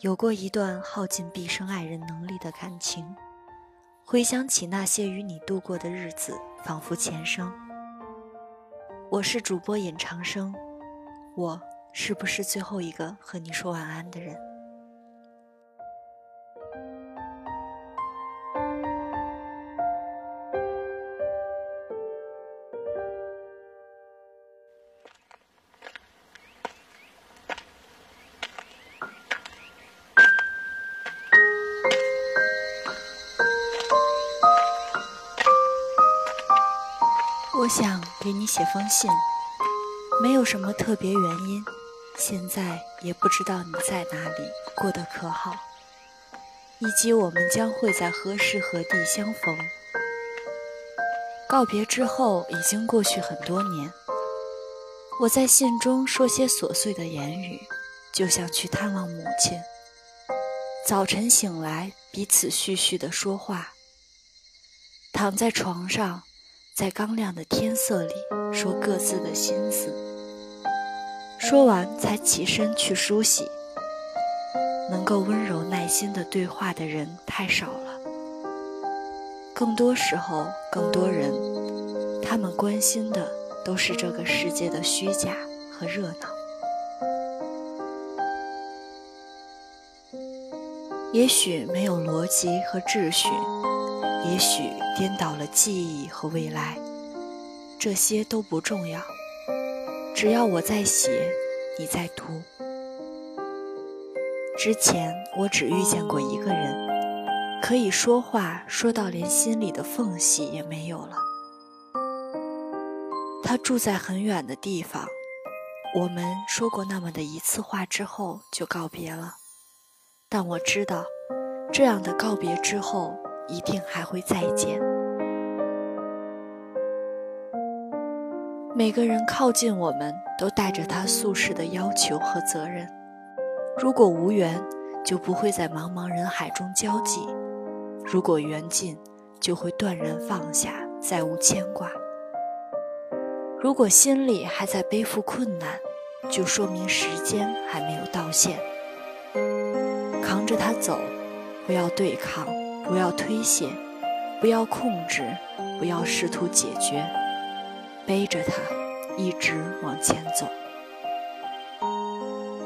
有过一段耗尽毕生爱人能力的感情，回想起那些与你度过的日子，仿佛前生。我是主播尹长生，我是不是最后一个和你说晚安的人？想给你写封信，没有什么特别原因，现在也不知道你在哪里，过得可好，以及我们将会在何时何地相逢。告别之后已经过去很多年，我在信中说些琐碎的言语，就像去探望母亲。早晨醒来，彼此絮絮的说话，躺在床上。在刚亮的天色里说各自的心思，说完才起身去梳洗。能够温柔耐心的对话的人太少了，更多时候，更多人，他们关心的都是这个世界的虚假和热闹。也许没有逻辑和秩序。也许颠倒了记忆和未来，这些都不重要。只要我在写，你在读。之前我只遇见过一个人，可以说话说到连心里的缝隙也没有了。他住在很远的地方，我们说过那么的一次话之后就告别了。但我知道，这样的告别之后。一定还会再见。每个人靠近我们都带着他宿世的要求和责任。如果无缘，就不会在茫茫人海中交集；如果缘尽，就会断然放下，再无牵挂。如果心里还在背负困难，就说明时间还没有到线。扛着他走，不要对抗。不要推卸，不要控制，不要试图解决，背着它一直往前走。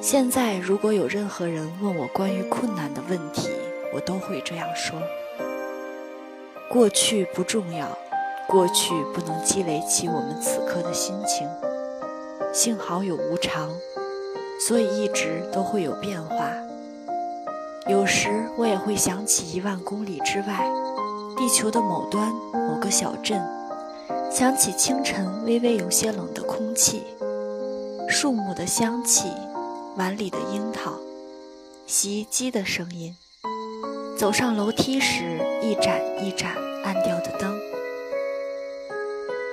现在，如果有任何人问我关于困难的问题，我都会这样说：过去不重要，过去不能积累起我们此刻的心情。幸好有无常，所以一直都会有变化。有时我也会想起一万公里之外，地球的某端某个小镇，想起清晨微微有些冷的空气，树木的香气，碗里的樱桃，洗衣机的声音，走上楼梯时一盏一盏暗掉的灯，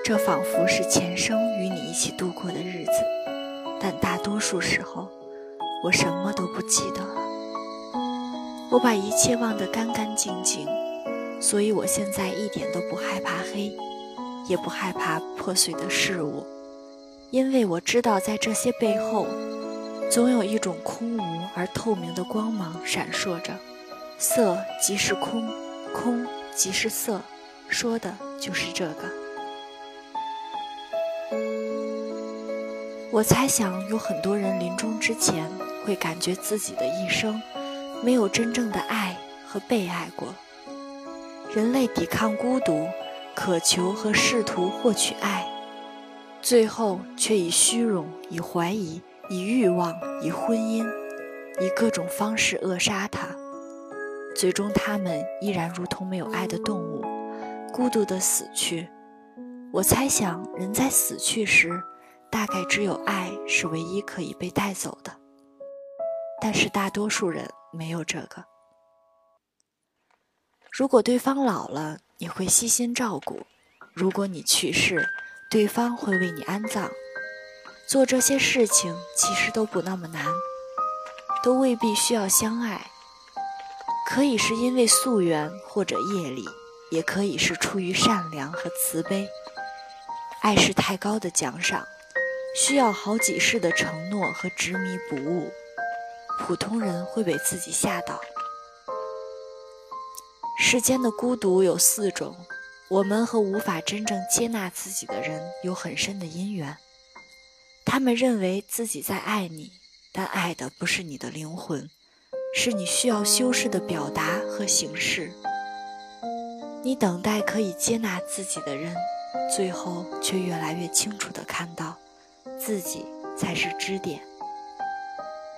这仿佛是前生与你一起度过的日子，但大多数时候，我什么都不记得。我把一切忘得干干净净，所以我现在一点都不害怕黑，也不害怕破碎的事物，因为我知道在这些背后，总有一种空无而透明的光芒闪烁着。色即是空，空即是色，说的就是这个。我猜想有很多人临终之前会感觉自己的一生。没有真正的爱和被爱过，人类抵抗孤独，渴求和试图获取爱，最后却以虚荣、以怀疑、以欲望、以婚姻，以各种方式扼杀它。最终，他们依然如同没有爱的动物，孤独地死去。我猜想，人在死去时，大概只有爱是唯一可以被带走的。但是大多数人。没有这个。如果对方老了，你会悉心照顾；如果你去世，对方会为你安葬。做这些事情其实都不那么难，都未必需要相爱。可以是因为宿缘或者业力，也可以是出于善良和慈悲。爱是太高的奖赏，需要好几世的承诺和执迷不悟。普通人会被自己吓倒。世间的孤独有四种，我们和无法真正接纳自己的人有很深的因缘。他们认为自己在爱你，但爱的不是你的灵魂，是你需要修饰的表达和形式。你等待可以接纳自己的人，最后却越来越清楚地看到，自己才是支点。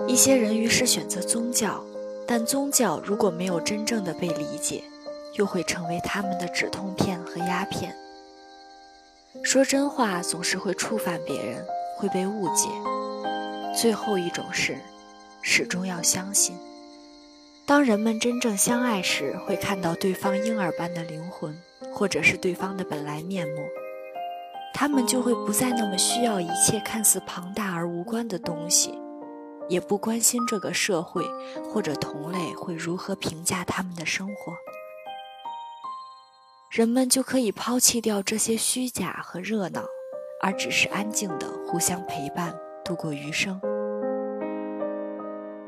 一些人于是选择宗教，但宗教如果没有真正的被理解。又会成为他们的止痛片和鸦片。说真话总是会触犯别人，会被误解。最后一种是，始终要相信，当人们真正相爱时，会看到对方婴儿般的灵魂，或者是对方的本来面目。他们就会不再那么需要一切看似庞大而无关的东西，也不关心这个社会或者同类会如何评价他们的生活。人们就可以抛弃掉这些虚假和热闹，而只是安静的互相陪伴度过余生。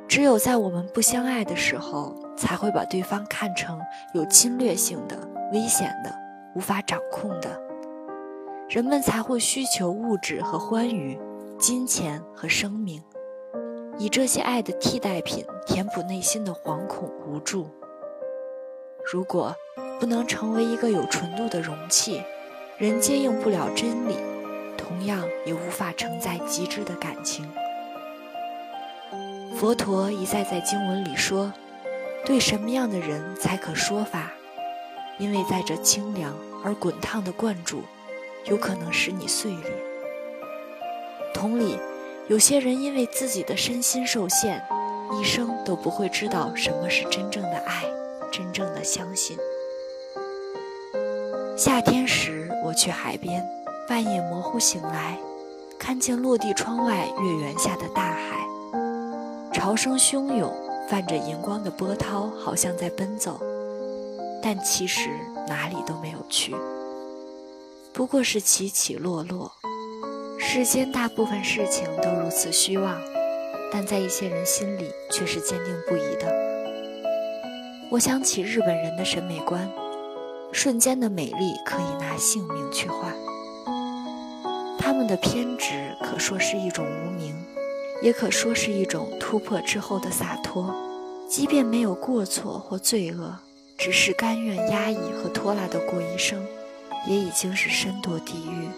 只有在我们不相爱的时候，才会把对方看成有侵略性的、危险的、无法掌控的。人们才会需求物质和欢愉、金钱和生命，以这些爱的替代品填补内心的惶恐无助。如果。不能成为一个有纯度的容器，人接应不了真理，同样也无法承载极致的感情。佛陀一再在经文里说，对什么样的人才可说法？因为在这清凉而滚烫的灌注，有可能使你碎裂。同理，有些人因为自己的身心受限，一生都不会知道什么是真正的爱，真正的相信。夏天时，我去海边，半夜模糊醒来，看见落地窗外月圆下的大海，潮声汹涌，泛着银光的波涛，好像在奔走，但其实哪里都没有去，不过是起起落落。世间大部分事情都如此虚妄，但在一些人心里却是坚定不移的。我想起日本人的审美观。瞬间的美丽可以拿性命去换，他们的偏执可说是一种无名，也可说是一种突破之后的洒脱。即便没有过错或罪恶，只是甘愿压抑和拖拉的过一生，也已经是身堕地狱。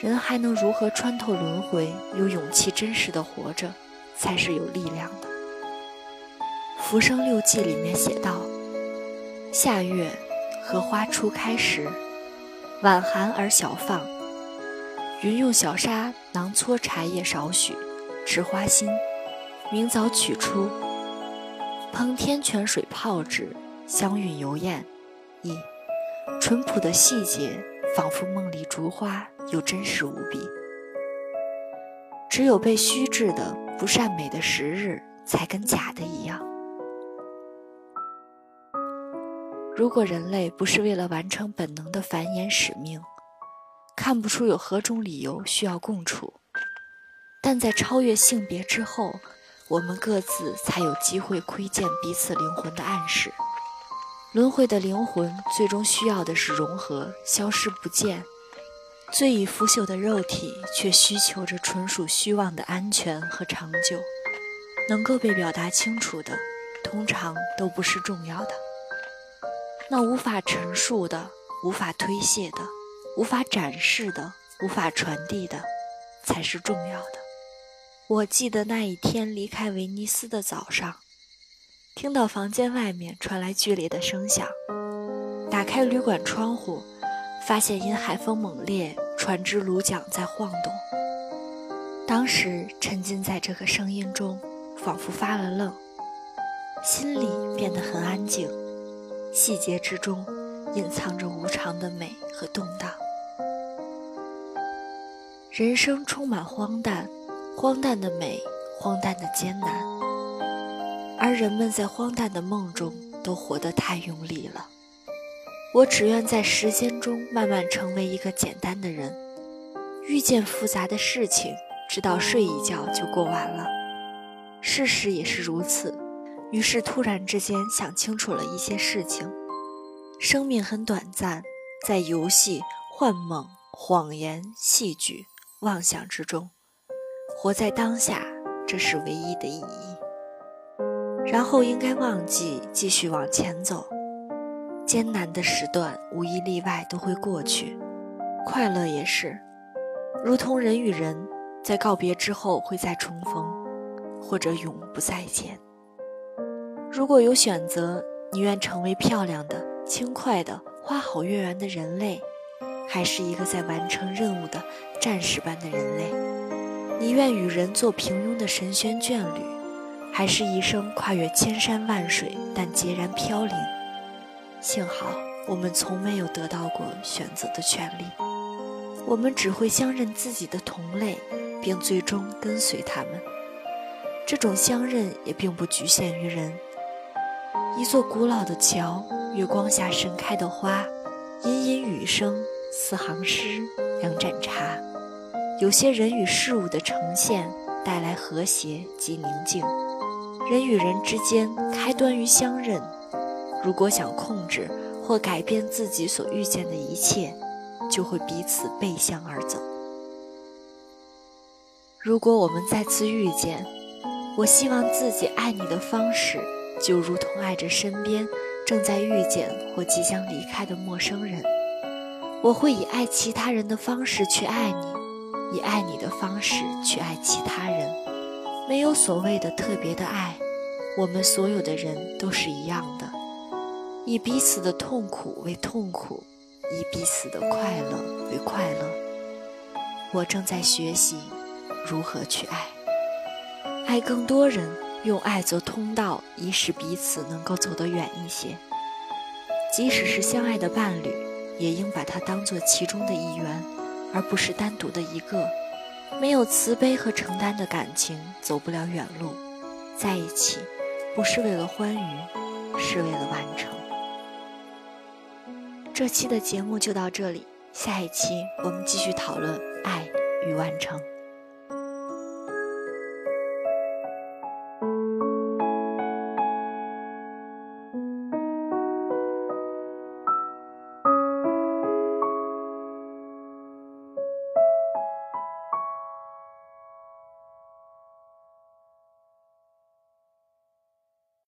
人还能如何穿透轮回，有勇气真实的活着，才是有力量的。《浮生六记》里面写道：“夏月。”荷花初开时，晚寒而小放。云用小沙囊搓茶叶少许，持花心，明早取出，烹天泉水泡制，香韵油艳。一淳朴的细节，仿佛梦里竹花，又真实无比。只有被虚制的不善美的时日，才跟假的一样。如果人类不是为了完成本能的繁衍使命，看不出有何种理由需要共处。但在超越性别之后，我们各自才有机会窥见彼此灵魂的暗示。轮回的灵魂最终需要的是融合，消失不见；最已腐朽的肉体却需求着纯属虚妄的安全和长久。能够被表达清楚的，通常都不是重要的。那无法陈述的、无法推卸的、无法展示的、无法传递的，才是重要的。我记得那一天离开威尼斯的早上，听到房间外面传来剧烈的声响，打开旅馆窗户，发现因海风猛烈，船只橹桨在晃动。当时沉浸在这个声音中，仿佛发了愣，心里变得很安静。细节之中，隐藏着无常的美和动荡。人生充满荒诞，荒诞的美，荒诞的艰难。而人们在荒诞的梦中都活得太用力了。我只愿在时间中慢慢成为一个简单的人，遇见复杂的事情，直到睡一觉就过完了。事实也是如此。于是突然之间想清楚了一些事情：生命很短暂，在游戏、幻梦、谎言、戏剧、妄想之中，活在当下，这是唯一的意义。然后应该忘记，继续往前走。艰难的时段无一例外都会过去，快乐也是，如同人与人在告别之后会再重逢，或者永不再见。如果有选择，你愿成为漂亮的、轻快的、花好月圆的人类，还是一个在完成任务的战士般的人类？你愿与人做平庸的神仙眷侣，还是一生跨越千山万水但孑然飘零？幸好我们从没有得到过选择的权利，我们只会相认自己的同类，并最终跟随他们。这种相认也并不局限于人。一座古老的桥，月光下盛开的花，隐隐雨声，四行诗，两盏茶。有些人与事物的呈现，带来和谐及宁静。人与人之间，开端于相认。如果想控制或改变自己所遇见的一切，就会彼此背向而走。如果我们再次遇见，我希望自己爱你的方式，就如同爱着身边正在遇见或即将离开的陌生人。我会以爱其他人的方式去爱你，以爱你的方式去爱其他人。没有所谓的特别的爱，我们所有的人都是一样的。以彼此的痛苦为痛苦，以彼此的快乐为快乐。我正在学习如何去爱，爱更多人，用爱做通道，以使彼此能够走得远一些。即使是相爱的伴侣，也应把它当做其中的一员，而不是单独的一个。没有慈悲和承担的感情，走不了远路。在一起，不是为了欢愉，是为了完成。这期的节目就到这里，下一期我们继续讨论爱与完成。